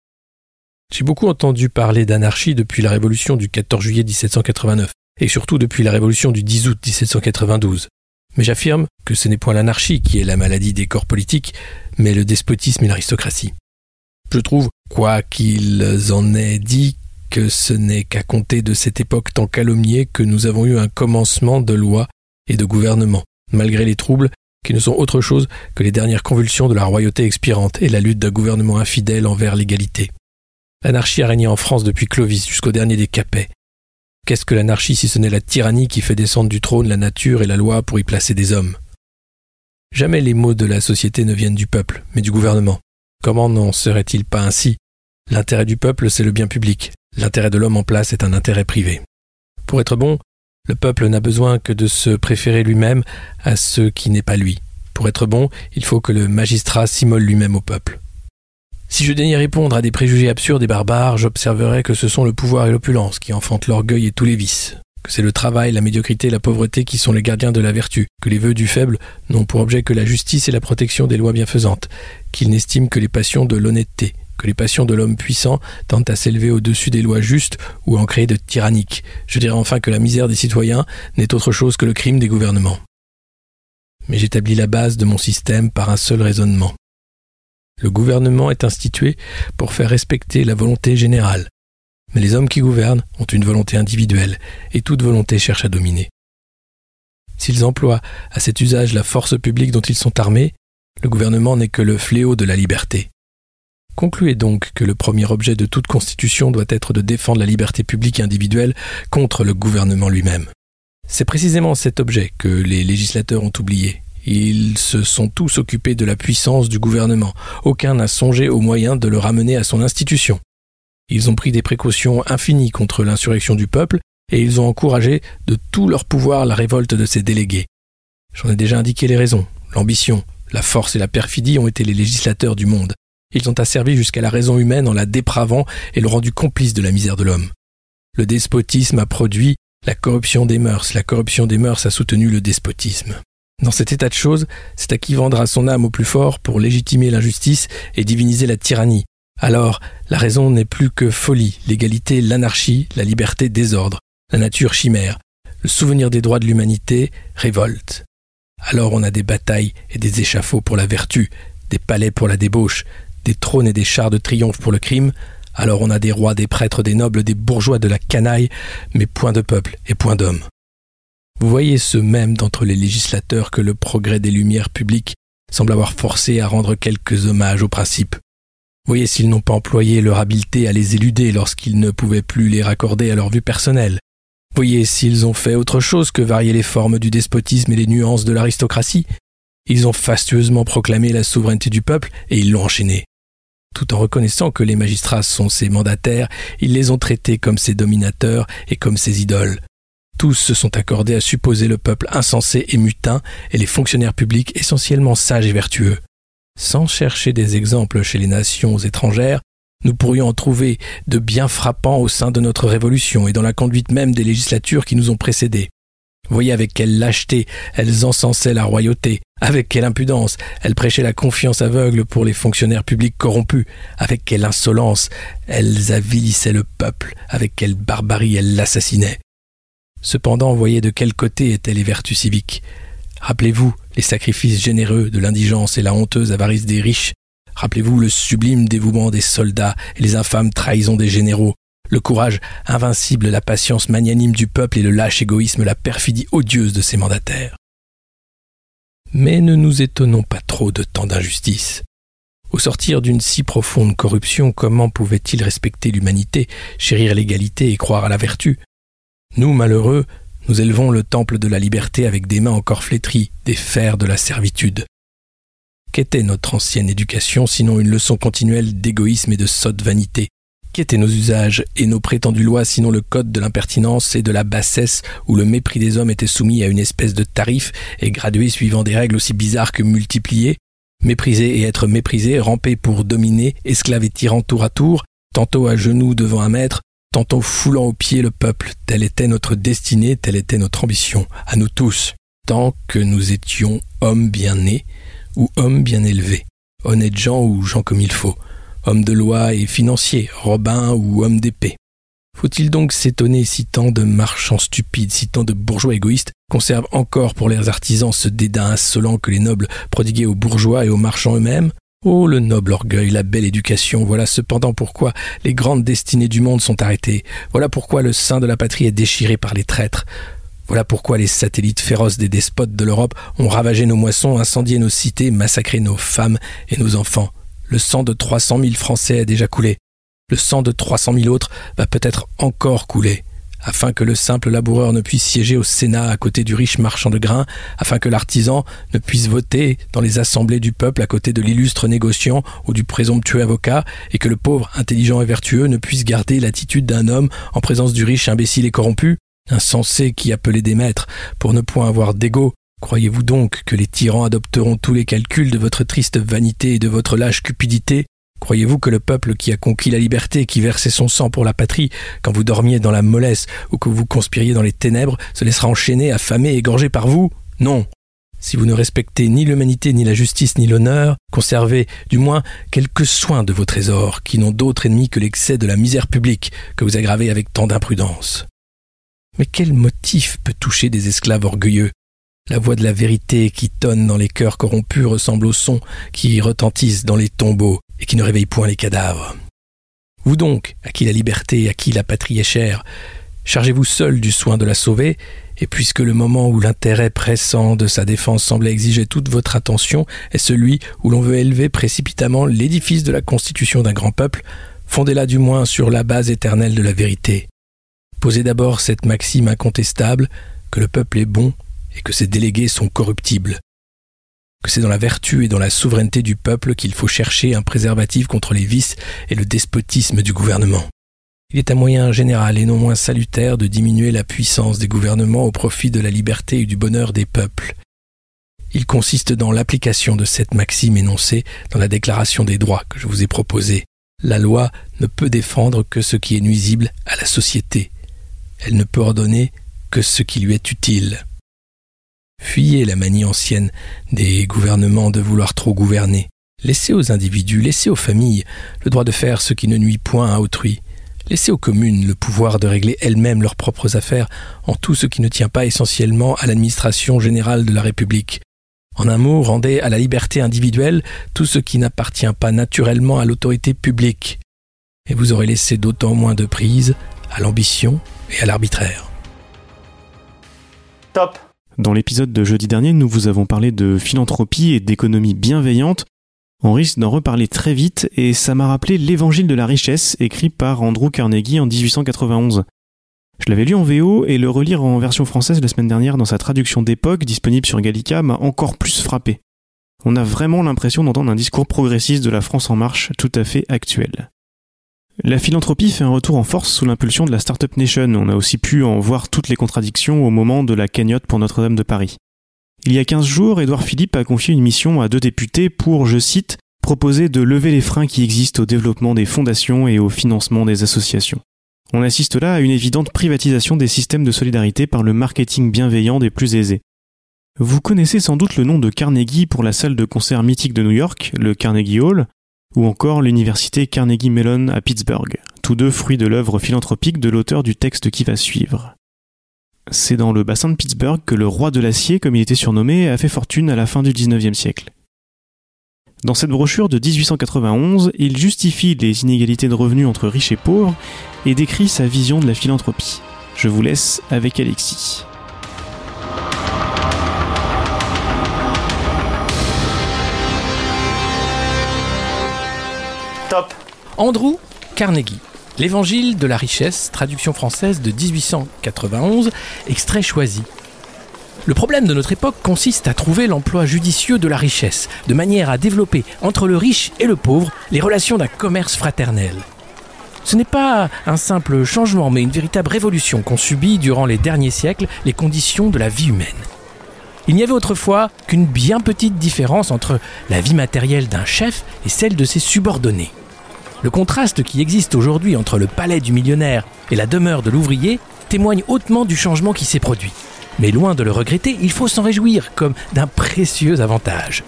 J'ai beaucoup entendu parler d'anarchie depuis la révolution du 14 juillet 1789, et surtout depuis la révolution du 10 août 1792. Mais j'affirme que ce n'est point l'anarchie qui est la maladie des corps politiques, mais le despotisme et l'aristocratie. Je trouve, quoi qu'ils en aient dit, que ce n'est qu'à compter de cette époque tant calomniée que nous avons eu un commencement de loi et de gouvernement, malgré les troubles qui ne sont autre chose que les dernières convulsions de la royauté expirante et la lutte d'un gouvernement infidèle envers l'égalité. L'anarchie a régné en France depuis Clovis jusqu'au dernier des Capets. Qu'est-ce que l'anarchie si ce n'est la tyrannie qui fait descendre du trône la nature et la loi pour y placer des hommes? Jamais les maux de la société ne viennent du peuple, mais du gouvernement. Comment n'en serait-il pas ainsi? L'intérêt du peuple, c'est le bien public. L'intérêt de l'homme en place est un intérêt privé. Pour être bon, le peuple n'a besoin que de se préférer lui-même à ce qui n'est pas lui. Pour être bon, il faut que le magistrat s'immole lui-même au peuple. Si je daignais répondre à des préjugés absurdes et barbares, j'observerais que ce sont le pouvoir et l'opulence qui enfantent l'orgueil et tous les vices, que c'est le travail, la médiocrité la pauvreté qui sont les gardiens de la vertu, que les vœux du faible n'ont pour objet que la justice et la protection des lois bienfaisantes, qu'ils n'estiment que les passions de l'honnêteté, que les passions de l'homme puissant tentent à s'élever au-dessus des lois justes ou en créer de tyranniques. Je dirais enfin que la misère des citoyens n'est autre chose que le crime des gouvernements. Mais j'établis la base de mon système par un seul raisonnement. Le gouvernement est institué pour faire respecter la volonté générale. Mais les hommes qui gouvernent ont une volonté individuelle, et toute volonté cherche à dominer. S'ils emploient à cet usage la force publique dont ils sont armés, le gouvernement n'est que le fléau de la liberté. Concluez donc que le premier objet de toute constitution doit être de défendre la liberté publique individuelle contre le gouvernement lui-même. C'est précisément cet objet que les législateurs ont oublié. Ils se sont tous occupés de la puissance du gouvernement. Aucun n'a songé aux moyens de le ramener à son institution. Ils ont pris des précautions infinies contre l'insurrection du peuple et ils ont encouragé de tout leur pouvoir la révolte de ses délégués. J'en ai déjà indiqué les raisons. L'ambition, la force et la perfidie ont été les législateurs du monde. Ils ont asservi jusqu'à la raison humaine en la dépravant et le rendu complice de la misère de l'homme. Le despotisme a produit la corruption des mœurs, la corruption des mœurs a soutenu le despotisme. Dans cet état de choses, c'est à qui vendra son âme au plus fort pour légitimer l'injustice et diviniser la tyrannie. Alors, la raison n'est plus que folie, l'égalité, l'anarchie, la liberté, désordre, la nature chimère, le souvenir des droits de l'humanité, révolte. Alors on a des batailles et des échafauds pour la vertu, des palais pour la débauche, des trônes et des chars de triomphe pour le crime, alors on a des rois, des prêtres, des nobles, des bourgeois, de la canaille, mais point de peuple et point d'hommes. Vous voyez ce même d'entre les législateurs que le progrès des lumières publiques semble avoir forcé à rendre quelques hommages aux principes. Voyez s'ils n'ont pas employé leur habileté à les éluder lorsqu'ils ne pouvaient plus les raccorder à leur vue personnelle. Voyez s'ils ont fait autre chose que varier les formes du despotisme et les nuances de l'aristocratie. Ils ont fastueusement proclamé la souveraineté du peuple et ils l'ont enchaîné tout en reconnaissant que les magistrats sont ses mandataires, ils les ont traités comme ses dominateurs et comme ses idoles. Tous se sont accordés à supposer le peuple insensé et mutin et les fonctionnaires publics essentiellement sages et vertueux. Sans chercher des exemples chez les nations étrangères, nous pourrions en trouver de bien frappants au sein de notre révolution et dans la conduite même des législatures qui nous ont précédés. Voyez avec quelle lâcheté elles encensaient la royauté, avec quelle impudence elles prêchaient la confiance aveugle pour les fonctionnaires publics corrompus, avec quelle insolence elles avilissaient le peuple, avec quelle barbarie elles l'assassinaient. Cependant, voyez de quel côté étaient les vertus civiques. Rappelez-vous les sacrifices généreux de l'indigence et la honteuse avarice des riches. Rappelez-vous le sublime dévouement des soldats et les infâmes trahisons des généraux, le courage invincible, la patience magnanime du peuple et le lâche égoïsme, la perfidie odieuse de ses mandataires. Mais ne nous étonnons pas trop de tant d'injustice. Au sortir d'une si profonde corruption, comment pouvait-il respecter l'humanité, chérir l'égalité et croire à la vertu? Nous, malheureux, nous élevons le temple de la liberté avec des mains encore flétries, des fers de la servitude. Qu'était notre ancienne éducation sinon une leçon continuelle d'égoïsme et de sotte vanité? Qu'étaient nos usages et nos prétendues lois sinon le code de l'impertinence et de la bassesse où le mépris des hommes était soumis à une espèce de tarif et gradué suivant des règles aussi bizarres que multipliées? Mépriser et être méprisé, ramper pour dominer, esclave et tyran tour à tour, tantôt à genoux devant un maître, tantôt foulant aux pieds le peuple. Telle était notre destinée, telle était notre ambition, à nous tous, tant que nous étions hommes bien nés ou hommes bien élevés, honnêtes gens ou gens comme il faut homme de loi et financier, Robin ou homme d'épée. Faut-il donc s'étonner si tant de marchands stupides, si tant de bourgeois égoïstes conservent encore pour leurs artisans ce dédain insolent que les nobles prodiguaient aux bourgeois et aux marchands eux-mêmes? Oh, le noble orgueil, la belle éducation, voilà cependant pourquoi les grandes destinées du monde sont arrêtées, voilà pourquoi le sein de la patrie est déchiré par les traîtres, Voilà pourquoi les satellites féroces des despotes de l'Europe ont ravagé nos moissons, incendié nos cités, massacré nos femmes et nos enfants. Le sang de 300 000 Français a déjà coulé. Le sang de 300 000 autres va peut-être encore couler afin que le simple laboureur ne puisse siéger au Sénat à côté du riche marchand de grains, afin que l'artisan ne puisse voter dans les assemblées du peuple à côté de l'illustre négociant ou du présomptueux avocat, et que le pauvre, intelligent et vertueux ne puisse garder l'attitude d'un homme en présence du riche imbécile et corrompu, insensé qui appelait des maîtres pour ne point avoir d'égo. Croyez-vous donc que les tyrans adopteront tous les calculs de votre triste vanité et de votre lâche cupidité? Croyez-vous que le peuple qui a conquis la liberté, qui versait son sang pour la patrie, quand vous dormiez dans la mollesse ou que vous conspiriez dans les ténèbres, se laissera enchaîner, affamé, égorger par vous? Non. Si vous ne respectez ni l'humanité, ni la justice, ni l'honneur, conservez du moins quelques soins de vos trésors, qui n'ont d'autre ennemi que l'excès de la misère publique que vous aggravez avec tant d'imprudence. Mais quel motif peut toucher des esclaves orgueilleux? La voix de la vérité qui tonne dans les cœurs corrompus ressemble au son qui retentissent dans les tombeaux et qui ne réveille point les cadavres. Vous donc, à qui la liberté et à qui la patrie est chère, chargez-vous seul du soin de la sauver, et puisque le moment où l'intérêt pressant de sa défense semble exiger toute votre attention est celui où l'on veut élever précipitamment l'édifice de la constitution d'un grand peuple, fondez-la du moins sur la base éternelle de la vérité. Posez d'abord cette maxime incontestable que le peuple est bon et que ses délégués sont corruptibles que c'est dans la vertu et dans la souveraineté du peuple qu'il faut chercher un préservatif contre les vices et le despotisme du gouvernement. Il est un moyen général et non moins salutaire de diminuer la puissance des gouvernements au profit de la liberté et du bonheur des peuples. Il consiste dans l'application de cette maxime énoncée dans la déclaration des droits que je vous ai proposée. La loi ne peut défendre que ce qui est nuisible à la société. Elle ne peut ordonner que ce qui lui est utile. Fuyez la manie ancienne des gouvernements de vouloir trop gouverner. Laissez aux individus, laissez aux familles le droit de faire ce qui ne nuit point à autrui. Laissez aux communes le pouvoir de régler elles-mêmes leurs propres affaires en tout ce qui ne tient pas essentiellement à l'administration générale de la République. En un mot, rendez à la liberté individuelle tout ce qui n'appartient pas naturellement à l'autorité publique. Et vous aurez laissé d'autant moins de prise à l'ambition et à l'arbitraire. Top dans l'épisode de jeudi dernier, nous vous avons parlé de philanthropie et d'économie bienveillante. On risque d'en reparler très vite et ça m'a rappelé l'Évangile de la richesse écrit par Andrew Carnegie en 1891. Je l'avais lu en VO et le relire en version française la semaine dernière dans sa traduction d'époque disponible sur Gallica m'a encore plus frappé. On a vraiment l'impression d'entendre un discours progressiste de la France en marche tout à fait actuel. La philanthropie fait un retour en force sous l'impulsion de la Startup Nation. On a aussi pu en voir toutes les contradictions au moment de la cagnotte pour Notre-Dame de Paris. Il y a 15 jours, Édouard Philippe a confié une mission à deux députés pour, je cite, proposer de lever les freins qui existent au développement des fondations et au financement des associations. On assiste là à une évidente privatisation des systèmes de solidarité par le marketing bienveillant des plus aisés. Vous connaissez sans doute le nom de Carnegie pour la salle de concert mythique de New York, le Carnegie Hall, ou encore l'université Carnegie Mellon à Pittsburgh, tous deux fruits de l'œuvre philanthropique de l'auteur du texte qui va suivre. C'est dans le bassin de Pittsburgh que le roi de l'acier, comme il était surnommé, a fait fortune à la fin du XIXe siècle. Dans cette brochure de 1891, il justifie les inégalités de revenus entre riches et pauvres et décrit sa vision de la philanthropie. Je vous laisse avec Alexis. Andrew Carnegie. L'Évangile de la richesse, traduction française de 1891, extrait choisi. Le problème de notre époque consiste à trouver l'emploi judicieux de la richesse, de manière à développer entre le riche et le pauvre les relations d'un commerce fraternel. Ce n'est pas un simple changement, mais une véritable révolution qu'ont subi durant les derniers siècles les conditions de la vie humaine. Il n'y avait autrefois qu'une bien petite différence entre la vie matérielle d'un chef et celle de ses subordonnés. Le contraste qui existe aujourd'hui entre le palais du millionnaire et la demeure de l'ouvrier témoigne hautement du changement qui s'est produit. Mais loin de le regretter, il faut s'en réjouir comme d'un précieux avantage.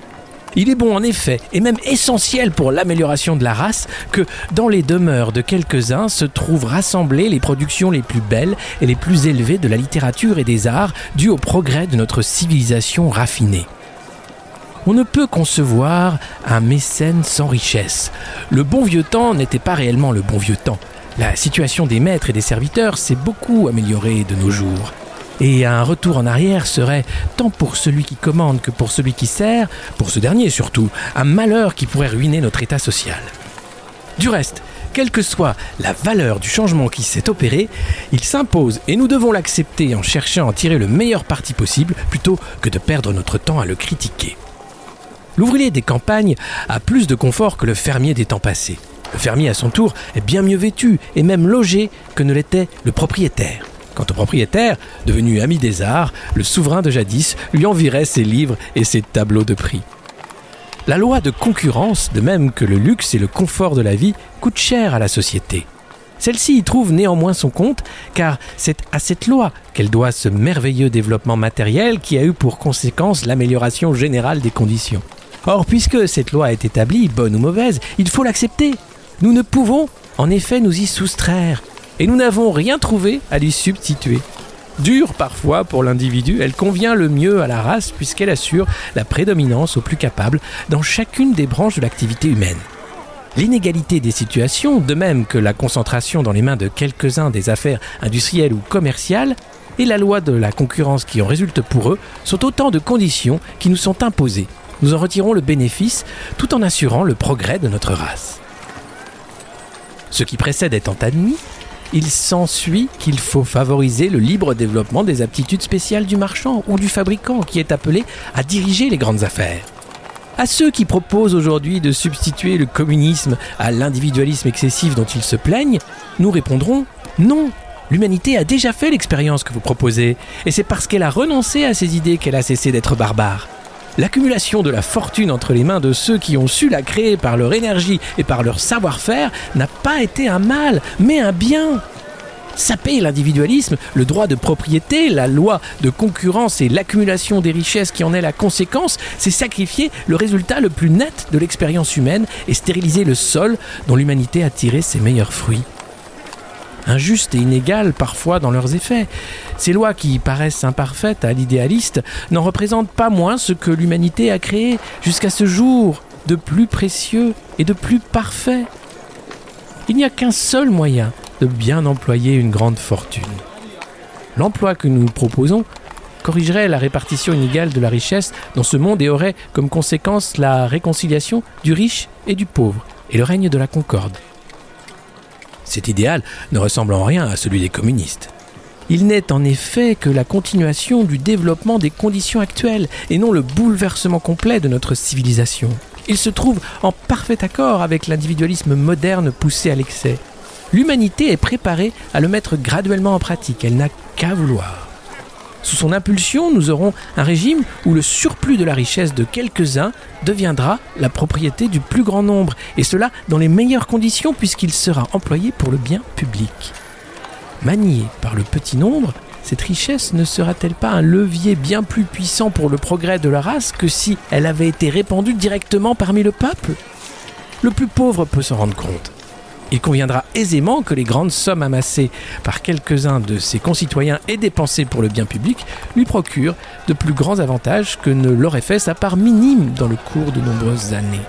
Il est bon en effet, et même essentiel pour l'amélioration de la race, que dans les demeures de quelques-uns se trouvent rassemblées les productions les plus belles et les plus élevées de la littérature et des arts dues au progrès de notre civilisation raffinée. On ne peut concevoir un mécène sans richesse. Le bon vieux temps n'était pas réellement le bon vieux temps. La situation des maîtres et des serviteurs s'est beaucoup améliorée de nos jours. Et un retour en arrière serait, tant pour celui qui commande que pour celui qui sert, pour ce dernier surtout, un malheur qui pourrait ruiner notre état social. Du reste, quelle que soit la valeur du changement qui s'est opéré, il s'impose et nous devons l'accepter en cherchant à en tirer le meilleur parti possible plutôt que de perdre notre temps à le critiquer. L'ouvrier des campagnes a plus de confort que le fermier des temps passés. Le fermier, à son tour, est bien mieux vêtu et même logé que ne l'était le propriétaire. Quant au propriétaire, devenu ami des arts, le souverain de jadis lui envirait ses livres et ses tableaux de prix. La loi de concurrence, de même que le luxe et le confort de la vie, coûte cher à la société. Celle-ci y trouve néanmoins son compte, car c'est à cette loi qu'elle doit ce merveilleux développement matériel qui a eu pour conséquence l'amélioration générale des conditions. Or, puisque cette loi est établie, bonne ou mauvaise, il faut l'accepter. Nous ne pouvons, en effet, nous y soustraire, et nous n'avons rien trouvé à lui substituer. Dure parfois pour l'individu, elle convient le mieux à la race puisqu'elle assure la prédominance aux plus capables dans chacune des branches de l'activité humaine. L'inégalité des situations, de même que la concentration dans les mains de quelques-uns des affaires industrielles ou commerciales, et la loi de la concurrence qui en résulte pour eux, sont autant de conditions qui nous sont imposées. Nous en retirons le bénéfice tout en assurant le progrès de notre race. Ce qui précède étant admis, il s'ensuit qu'il faut favoriser le libre développement des aptitudes spéciales du marchand ou du fabricant qui est appelé à diriger les grandes affaires. À ceux qui proposent aujourd'hui de substituer le communisme à l'individualisme excessif dont ils se plaignent, nous répondrons non. L'humanité a déjà fait l'expérience que vous proposez, et c'est parce qu'elle a renoncé à ces idées qu'elle a cessé d'être barbare. L'accumulation de la fortune entre les mains de ceux qui ont su la créer par leur énergie et par leur savoir-faire n'a pas été un mal, mais un bien. Saper l'individualisme, le droit de propriété, la loi de concurrence et l'accumulation des richesses qui en est la conséquence, c'est sacrifier le résultat le plus net de l'expérience humaine et stériliser le sol dont l'humanité a tiré ses meilleurs fruits injustes et inégales parfois dans leurs effets. Ces lois qui paraissent imparfaites à l'idéaliste n'en représentent pas moins ce que l'humanité a créé jusqu'à ce jour de plus précieux et de plus parfait. Il n'y a qu'un seul moyen de bien employer une grande fortune. L'emploi que nous proposons corrigerait la répartition inégale de la richesse dans ce monde et aurait comme conséquence la réconciliation du riche et du pauvre et le règne de la concorde. Cet idéal ne ressemble en rien à celui des communistes. Il n'est en effet que la continuation du développement des conditions actuelles et non le bouleversement complet de notre civilisation. Il se trouve en parfait accord avec l'individualisme moderne poussé à l'excès. L'humanité est préparée à le mettre graduellement en pratique, elle n'a qu'à vouloir. Sous son impulsion, nous aurons un régime où le surplus de la richesse de quelques-uns deviendra la propriété du plus grand nombre, et cela dans les meilleures conditions puisqu'il sera employé pour le bien public. Maniée par le petit nombre, cette richesse ne sera-t-elle pas un levier bien plus puissant pour le progrès de la race que si elle avait été répandue directement parmi le peuple? Le plus pauvre peut s'en rendre compte. Il conviendra aisément que les grandes sommes amassées par quelques-uns de ses concitoyens et dépensées pour le bien public lui procurent de plus grands avantages que ne l'aurait fait sa part minime dans le cours de nombreuses années.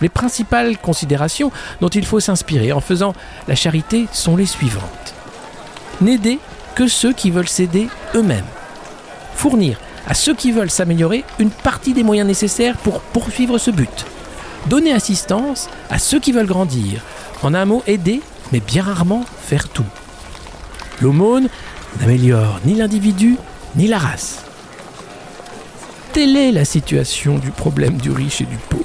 Les principales considérations dont il faut s'inspirer en faisant la charité sont les suivantes. N'aider que ceux qui veulent s'aider eux-mêmes. Fournir à ceux qui veulent s'améliorer une partie des moyens nécessaires pour poursuivre ce but donner assistance à ceux qui veulent grandir. En un mot, aider, mais bien rarement faire tout. L'aumône n'améliore ni l'individu ni la race. Telle est la situation du problème du riche et du pauvre.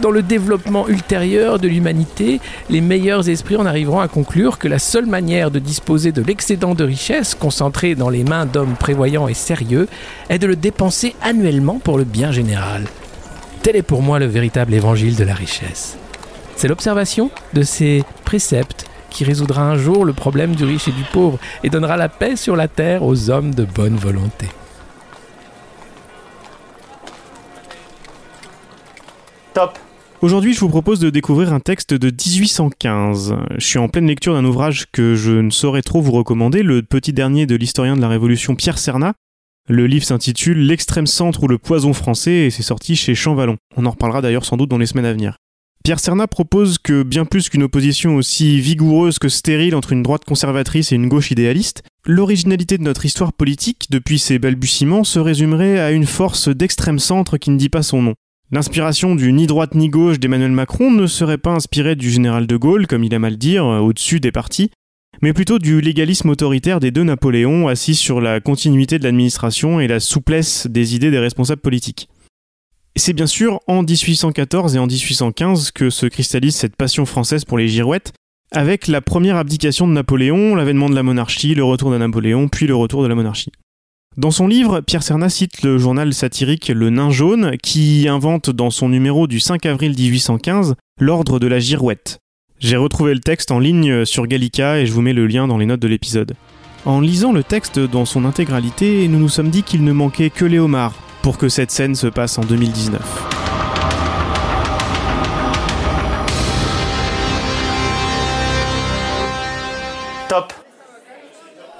Dans le développement ultérieur de l'humanité, les meilleurs esprits en arriveront à conclure que la seule manière de disposer de l'excédent de richesse concentré dans les mains d'hommes prévoyants et sérieux est de le dépenser annuellement pour le bien général. Tel est pour moi le véritable évangile de la richesse. C'est l'observation de ces préceptes qui résoudra un jour le problème du riche et du pauvre et donnera la paix sur la terre aux hommes de bonne volonté. Top Aujourd'hui, je vous propose de découvrir un texte de 1815. Je suis en pleine lecture d'un ouvrage que je ne saurais trop vous recommander, le petit dernier de l'historien de la Révolution Pierre Cernat, le livre s'intitule L'extrême centre ou le poison français et c'est sorti chez Champvallon. On en reparlera d'ailleurs sans doute dans les semaines à venir. Pierre Serna propose que, bien plus qu'une opposition aussi vigoureuse que stérile entre une droite conservatrice et une gauche idéaliste, l'originalité de notre histoire politique, depuis ses balbutiements, se résumerait à une force d'extrême centre qui ne dit pas son nom. L'inspiration du ni droite ni gauche d'Emmanuel Macron ne serait pas inspirée du général de Gaulle, comme il aime à le dire, au-dessus des partis, mais plutôt du légalisme autoritaire des deux Napoléons assis sur la continuité de l'administration et la souplesse des idées des responsables politiques. C'est bien sûr en 1814 et en 1815 que se cristallise cette passion française pour les girouettes, avec la première abdication de Napoléon, l'avènement de la monarchie, le retour de Napoléon, puis le retour de la monarchie. Dans son livre, Pierre Serna cite le journal satirique Le Nain Jaune, qui invente dans son numéro du 5 avril 1815 l'ordre de la girouette. J'ai retrouvé le texte en ligne sur Gallica et je vous mets le lien dans les notes de l'épisode. En lisant le texte dans son intégralité, nous nous sommes dit qu'il ne manquait que Léomar pour que cette scène se passe en 2019. Top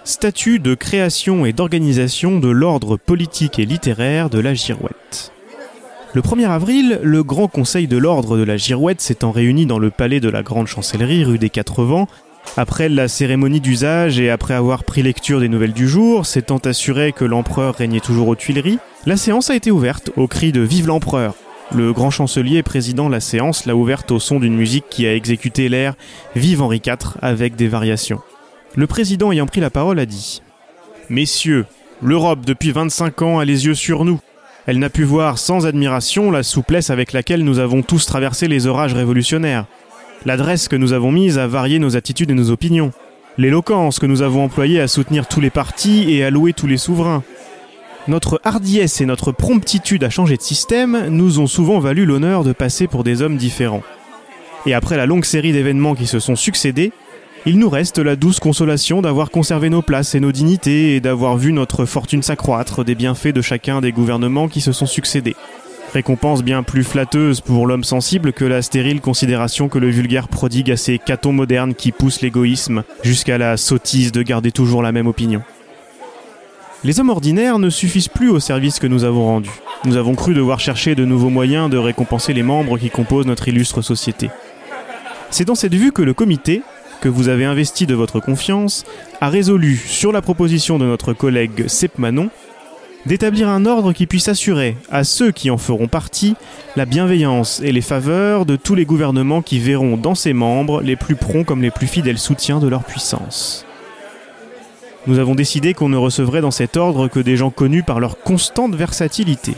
Statut de création et d'organisation de l'ordre politique et littéraire de la Girouette. Le 1er avril, le Grand Conseil de l'Ordre de la Girouette s'étant réuni dans le palais de la Grande Chancellerie rue des Quatre Vents, après la cérémonie d'usage et après avoir pris lecture des nouvelles du jour, s'étant assuré que l'empereur régnait toujours aux Tuileries, la séance a été ouverte au cri de Vive l'empereur. Le grand chancelier président la séance l'a ouverte au son d'une musique qui a exécuté l'air Vive Henri IV avec des variations. Le président ayant pris la parole a dit Messieurs, l'Europe depuis 25 ans a les yeux sur nous. Elle n'a pu voir sans admiration la souplesse avec laquelle nous avons tous traversé les orages révolutionnaires l'adresse que nous avons mise à varier nos attitudes et nos opinions, l'éloquence que nous avons employée à soutenir tous les partis et à louer tous les souverains. Notre hardiesse et notre promptitude à changer de système nous ont souvent valu l'honneur de passer pour des hommes différents. Et après la longue série d'événements qui se sont succédés, il nous reste la douce consolation d'avoir conservé nos places et nos dignités et d'avoir vu notre fortune s'accroître des bienfaits de chacun des gouvernements qui se sont succédés. Récompense bien plus flatteuse pour l'homme sensible que la stérile considération que le vulgaire prodigue à ces catons modernes qui poussent l'égoïsme jusqu'à la sottise de garder toujours la même opinion. Les hommes ordinaires ne suffisent plus au service que nous avons rendu. Nous avons cru devoir chercher de nouveaux moyens de récompenser les membres qui composent notre illustre société. C'est dans cette vue que le comité, que vous avez investi de votre confiance, a résolu, sur la proposition de notre collègue Sepp Manon, d'établir un ordre qui puisse assurer à ceux qui en feront partie la bienveillance et les faveurs de tous les gouvernements qui verront dans ses membres les plus prompts comme les plus fidèles soutiens de leur puissance. Nous avons décidé qu'on ne recevrait dans cet ordre que des gens connus par leur constante versatilité.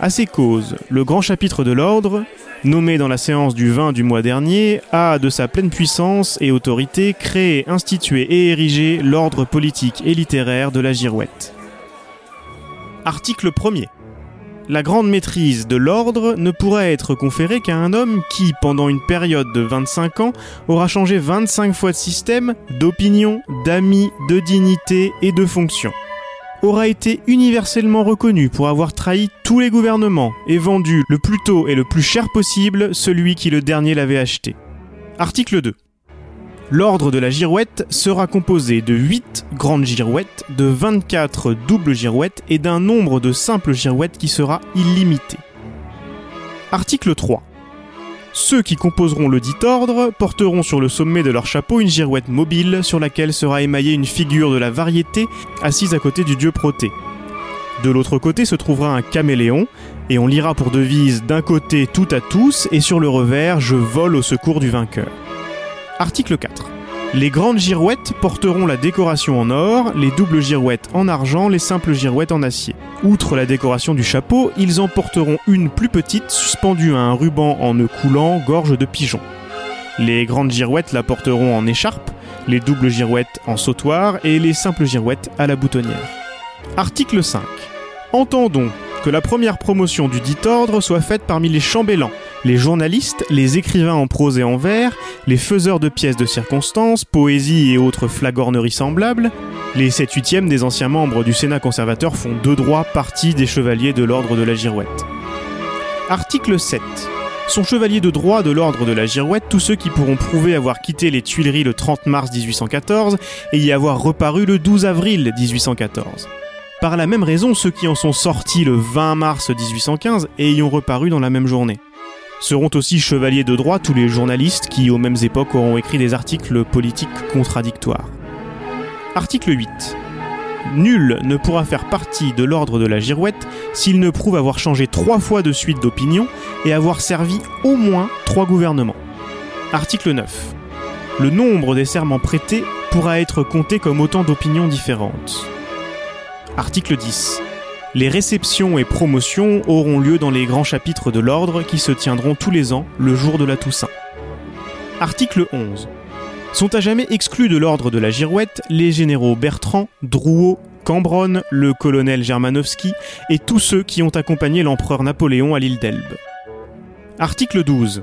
À ces causes, le grand chapitre de l'ordre, nommé dans la séance du 20 du mois dernier, a, de sa pleine puissance et autorité, créé, institué et érigé l'ordre politique et littéraire de la girouette. Article 1er. La grande maîtrise de l'ordre ne pourra être conférée qu'à un homme qui, pendant une période de 25 ans, aura changé 25 fois de système, d'opinion, d'amis, de dignité et de fonction. Aura été universellement reconnu pour avoir trahi tous les gouvernements et vendu le plus tôt et le plus cher possible celui qui le dernier l'avait acheté. Article 2. L'ordre de la girouette sera composé de 8 grandes girouettes, de 24 doubles girouettes et d'un nombre de simples girouettes qui sera illimité. Article 3. Ceux qui composeront le dit ordre porteront sur le sommet de leur chapeau une girouette mobile sur laquelle sera émaillée une figure de la variété assise à côté du dieu Proté. De l'autre côté se trouvera un caméléon, et on lira pour devise d'un côté tout à tous, et sur le revers je vole au secours du vainqueur. Article 4. Les grandes girouettes porteront la décoration en or, les doubles girouettes en argent, les simples girouettes en acier. Outre la décoration du chapeau, ils en porteront une plus petite suspendue à un ruban en nœud coulant, gorge de pigeon. Les grandes girouettes la porteront en écharpe, les doubles girouettes en sautoir et les simples girouettes à la boutonnière. Article 5. Entendons que la première promotion du dit ordre soit faite parmi les chambellans, les journalistes, les écrivains en prose et en vers, les faiseurs de pièces de circonstances, poésie et autres flagorneries semblables, les 7 huitièmes des anciens membres du Sénat conservateur font de droit partie des chevaliers de l'ordre de la Girouette. Article 7. Sont chevaliers de droit de l'ordre de la Girouette tous ceux qui pourront prouver avoir quitté les Tuileries le 30 mars 1814 et y avoir reparu le 12 avril 1814. Par la même raison, ceux qui en sont sortis le 20 mars 1815 et y ont reparu dans la même journée. Seront aussi chevaliers de droit tous les journalistes qui, aux mêmes époques, auront écrit des articles politiques contradictoires. Article 8. Nul ne pourra faire partie de l'ordre de la girouette s'il ne prouve avoir changé trois fois de suite d'opinion et avoir servi au moins trois gouvernements. Article 9. Le nombre des serments prêtés pourra être compté comme autant d'opinions différentes. Article 10. Les réceptions et promotions auront lieu dans les grands chapitres de l'ordre qui se tiendront tous les ans le jour de la Toussaint. Article 11. Sont à jamais exclus de l'ordre de la girouette les généraux Bertrand, Drouot, Cambronne, le colonel Germanowski et tous ceux qui ont accompagné l'empereur Napoléon à l'île d'Elbe. Article 12.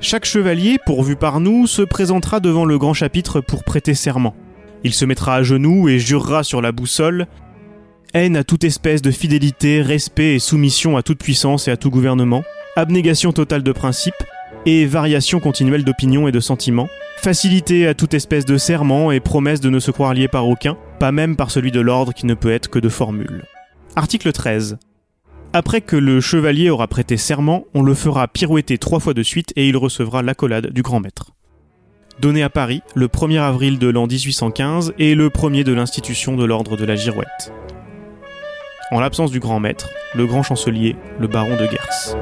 Chaque chevalier, pourvu par nous, se présentera devant le grand chapitre pour prêter serment. Il se mettra à genoux et jurera sur la boussole haine à toute espèce de fidélité, respect et soumission à toute puissance et à tout gouvernement, abnégation totale de principes et variation continuelle d'opinion et de sentiments, facilité à toute espèce de serment et promesse de ne se croire lié par aucun, pas même par celui de l'ordre qui ne peut être que de formule. Article 13. Après que le chevalier aura prêté serment, on le fera pirouetter trois fois de suite et il recevra l'accolade du grand maître. Donné à Paris le 1er avril de l'an 1815 et le premier de l'institution de l'ordre de la Girouette. En l'absence du grand maître, le grand chancelier, le baron de Gers.